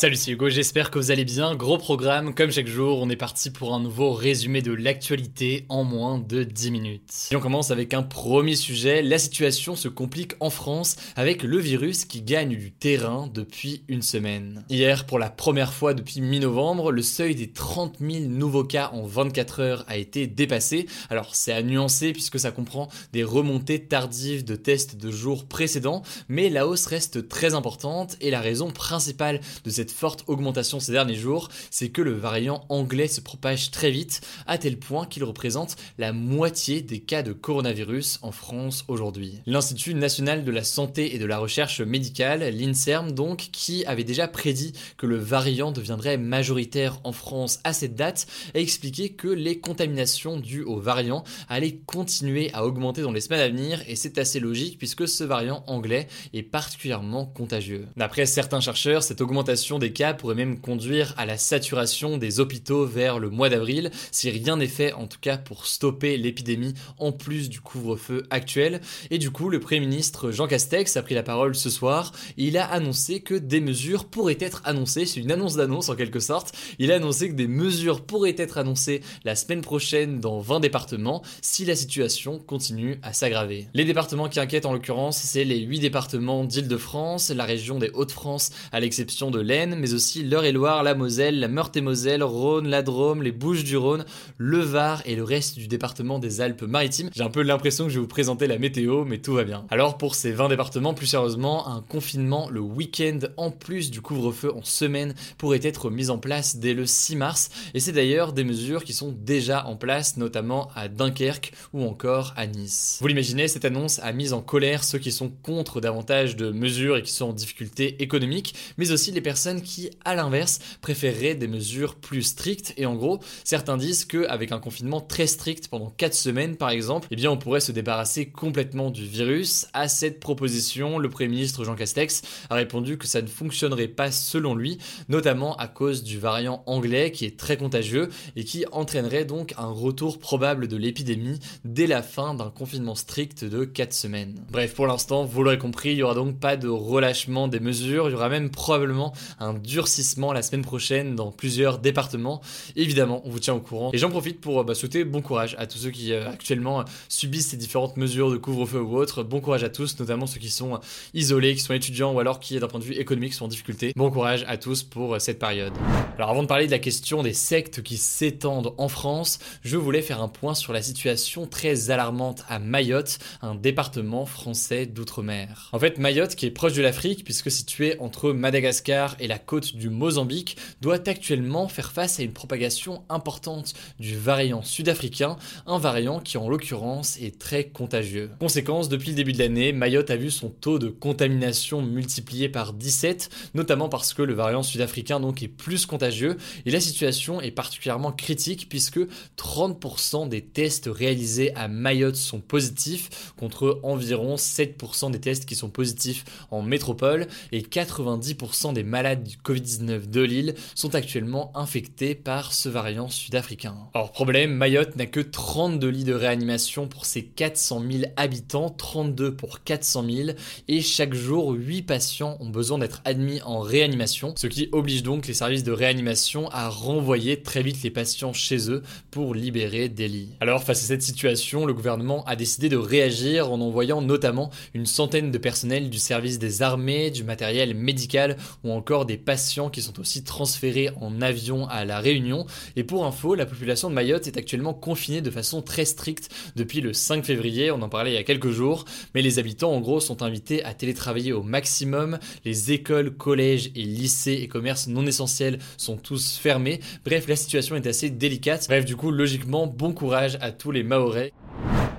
Salut, c'est Hugo, j'espère que vous allez bien. Gros programme, comme chaque jour, on est parti pour un nouveau résumé de l'actualité en moins de 10 minutes. Et on commence avec un premier sujet. La situation se complique en France avec le virus qui gagne du terrain depuis une semaine. Hier, pour la première fois depuis mi-novembre, le seuil des 30 000 nouveaux cas en 24 heures a été dépassé. Alors, c'est à nuancer puisque ça comprend des remontées tardives de tests de jours précédents, mais la hausse reste très importante et la raison principale de cette forte augmentation ces derniers jours, c'est que le variant anglais se propage très vite, à tel point qu'il représente la moitié des cas de coronavirus en France aujourd'hui. L'Institut national de la santé et de la recherche médicale, l'INSERM donc, qui avait déjà prédit que le variant deviendrait majoritaire en France à cette date, a expliqué que les contaminations dues au variant allaient continuer à augmenter dans les semaines à venir, et c'est assez logique puisque ce variant anglais est particulièrement contagieux. D'après certains chercheurs, cette augmentation des cas pourrait même conduire à la saturation des hôpitaux vers le mois d'avril, si rien n'est fait en tout cas pour stopper l'épidémie en plus du couvre-feu actuel. Et du coup, le Premier ministre Jean Castex a pris la parole ce soir et il a annoncé que des mesures pourraient être annoncées, c'est une annonce d'annonce en quelque sorte, il a annoncé que des mesures pourraient être annoncées la semaine prochaine dans 20 départements si la situation continue à s'aggraver. Les départements qui inquiètent en l'occurrence, c'est les 8 départements d'Île-de-France, la région des Hauts-de-France à l'exception de l'Aisne, mais aussi l'Eure-et-Loire, la Moselle, la Meurthe-et-Moselle, Rhône, la Drôme, les Bouches-du-Rhône, le Var et le reste du département des Alpes-Maritimes. J'ai un peu l'impression que je vais vous présenter la météo, mais tout va bien. Alors pour ces 20 départements, plus sérieusement, un confinement le week-end en plus du couvre-feu en semaine pourrait être mis en place dès le 6 mars, et c'est d'ailleurs des mesures qui sont déjà en place, notamment à Dunkerque ou encore à Nice. Vous l'imaginez, cette annonce a mis en colère ceux qui sont contre davantage de mesures et qui sont en difficulté économique, mais aussi les personnes qui, à l'inverse, préféreraient des mesures plus strictes. Et en gros, certains disent qu'avec un confinement très strict pendant 4 semaines, par exemple, eh bien, on pourrait se débarrasser complètement du virus. À cette proposition, le Premier ministre Jean Castex a répondu que ça ne fonctionnerait pas selon lui, notamment à cause du variant anglais qui est très contagieux et qui entraînerait donc un retour probable de l'épidémie dès la fin d'un confinement strict de 4 semaines. Bref, pour l'instant, vous l'aurez compris, il n'y aura donc pas de relâchement des mesures, il y aura même probablement un durcissement la semaine prochaine dans plusieurs départements. Évidemment, on vous tient au courant. Et j'en profite pour bah, souhaiter bon courage à tous ceux qui euh, actuellement euh, subissent ces différentes mesures de couvre-feu ou autres. Bon courage à tous, notamment ceux qui sont euh, isolés, qui sont étudiants ou alors qui, d'un point de vue économique, sont en difficulté. Bon courage à tous pour cette période. Alors avant de parler de la question des sectes qui s'étendent en France, je voulais faire un point sur la situation très alarmante à Mayotte, un département français d'outre-mer. En fait, Mayotte, qui est proche de l'Afrique, puisque situé entre Madagascar et la côte du Mozambique, doit actuellement faire face à une propagation importante du variant sud-africain, un variant qui en l'occurrence est très contagieux. Conséquence, depuis le début de l'année, Mayotte a vu son taux de contamination multiplié par 17, notamment parce que le variant sud-africain est plus contagieux et la situation est particulièrement critique puisque 30% des tests réalisés à Mayotte sont positifs contre environ 7% des tests qui sont positifs en métropole et 90% des malades du Covid-19 de l'île sont actuellement infectés par ce variant sud-africain. Alors problème, Mayotte n'a que 32 lits de réanimation pour ses 400 000 habitants, 32 pour 400 000 et chaque jour 8 patients ont besoin d'être admis en réanimation, ce qui oblige donc les services de réanimation à renvoyer très vite les patients chez eux pour libérer des lits. Alors face à cette situation, le gouvernement a décidé de réagir en envoyant notamment une centaine de personnels du service des armées, du matériel médical ou encore des patients qui sont aussi transférés en avion à la Réunion. Et pour info, la population de Mayotte est actuellement confinée de façon très stricte depuis le 5 février, on en parlait il y a quelques jours, mais les habitants en gros sont invités à télétravailler au maximum, les écoles, collèges et lycées et commerces non essentiels sont tous fermés, bref la situation est assez délicate, bref du coup logiquement bon courage à tous les Maorais.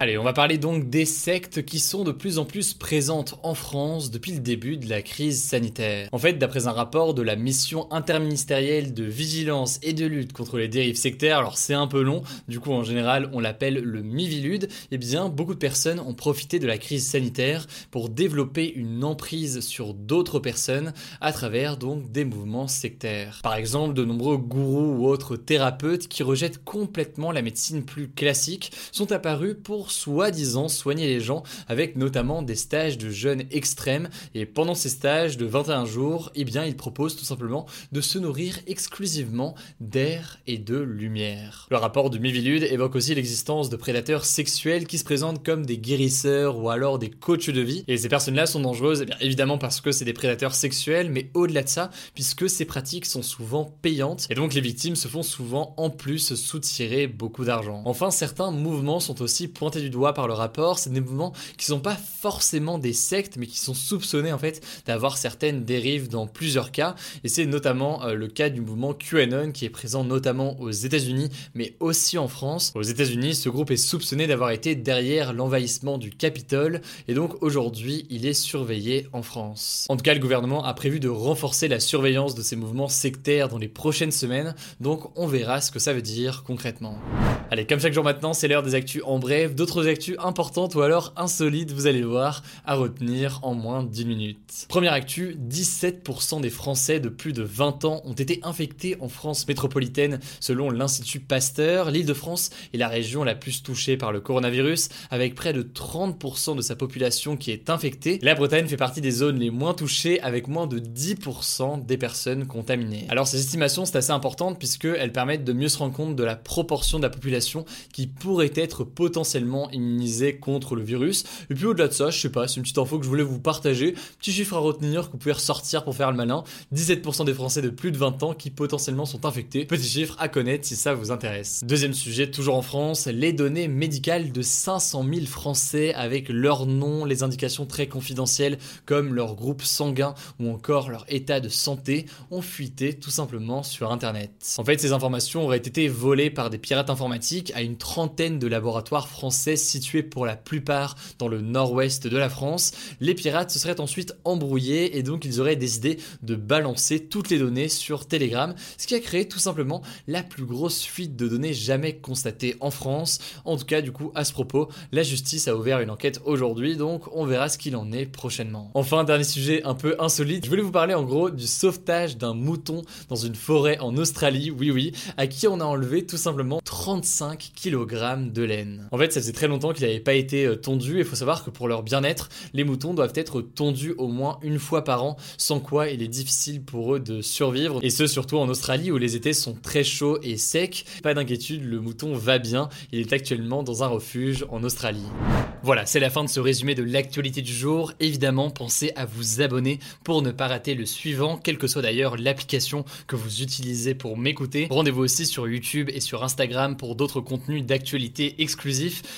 Allez, on va parler donc des sectes qui sont de plus en plus présentes en France depuis le début de la crise sanitaire. En fait, d'après un rapport de la mission interministérielle de vigilance et de lutte contre les dérives sectaires, alors c'est un peu long, du coup en général on l'appelle le Mivilude, eh bien beaucoup de personnes ont profité de la crise sanitaire pour développer une emprise sur d'autres personnes à travers donc des mouvements sectaires. Par exemple, de nombreux gourous ou autres thérapeutes qui rejettent complètement la médecine plus classique sont apparus pour soi-disant soigner les gens avec notamment des stages de jeûne extrêmes et pendant ces stages de 21 jours, eh bien ils proposent tout simplement de se nourrir exclusivement d'air et de lumière. Le rapport de Mivilude évoque aussi l'existence de prédateurs sexuels qui se présentent comme des guérisseurs ou alors des coachs de vie et ces personnes-là sont dangereuses eh bien évidemment parce que c'est des prédateurs sexuels mais au-delà de ça puisque ces pratiques sont souvent payantes et donc les victimes se font souvent en plus soutirer beaucoup d'argent. Enfin certains mouvements sont aussi pointés du doigt par le rapport, c'est des mouvements qui sont pas forcément des sectes, mais qui sont soupçonnés en fait d'avoir certaines dérives dans plusieurs cas. Et c'est notamment euh, le cas du mouvement QAnon qui est présent notamment aux États-Unis, mais aussi en France. Aux États-Unis, ce groupe est soupçonné d'avoir été derrière l'envahissement du Capitole, et donc aujourd'hui, il est surveillé en France. En tout cas, le gouvernement a prévu de renforcer la surveillance de ces mouvements sectaires dans les prochaines semaines, donc on verra ce que ça veut dire concrètement. Allez, comme chaque jour maintenant, c'est l'heure des actus en bref, actus importantes ou alors insolites, vous allez le voir, à retenir en moins de 10 minutes. Première actu, 17% des Français de plus de 20 ans ont été infectés en France métropolitaine selon l'Institut Pasteur. L'île de France est la région la plus touchée par le coronavirus avec près de 30% de sa population qui est infectée. La Bretagne fait partie des zones les moins touchées avec moins de 10% des personnes contaminées. Alors ces estimations c'est assez importante puisqu'elles permettent de mieux se rendre compte de la proportion de la population qui pourrait être potentiellement immunisée contre le virus. Et puis au-delà de ça, je sais pas, c'est une petite info que je voulais vous partager. Petit chiffre à retenir que vous pouvez ressortir pour faire le malin. 17% des Français de plus de 20 ans qui potentiellement sont infectés. Petit chiffre à connaître si ça vous intéresse. Deuxième sujet, toujours en France, les données médicales de 500 000 Français avec leur nom, les indications très confidentielles comme leur groupe sanguin ou encore leur état de santé ont fuité tout simplement sur Internet. En fait, ces informations auraient été volées par des pirates informatiques à une trentaine de laboratoires français situés pour la plupart dans le nord-ouest de la France. Les pirates se seraient ensuite embrouillés et donc ils auraient décidé de balancer toutes les données sur Telegram, ce qui a créé tout simplement la plus grosse fuite de données jamais constatée en France. En tout cas, du coup, à ce propos, la justice a ouvert une enquête aujourd'hui, donc on verra ce qu'il en est prochainement. Enfin, dernier sujet un peu insolite, je voulais vous parler en gros du sauvetage d'un mouton dans une forêt en Australie, oui oui, à qui on a enlevé tout simplement 35 5 kg de laine. En fait, très longtemps qu'il n'avait pas été euh, tondu et il faut savoir que pour leur bien-être, les moutons doivent être tondus au moins une fois par an, sans quoi il est difficile pour eux de survivre. Et ce, surtout en Australie où les étés sont très chauds et secs. Pas d'inquiétude, le mouton va bien. Il est actuellement dans un refuge en Australie. Voilà, c'est la fin de ce résumé de l'actualité du jour. Évidemment, pensez à vous abonner pour ne pas rater le suivant, quelle que soit d'ailleurs l'application que vous utilisez pour m'écouter. Rendez-vous aussi sur YouTube et sur Instagram pour d'autres contenu d'actualité exclusif.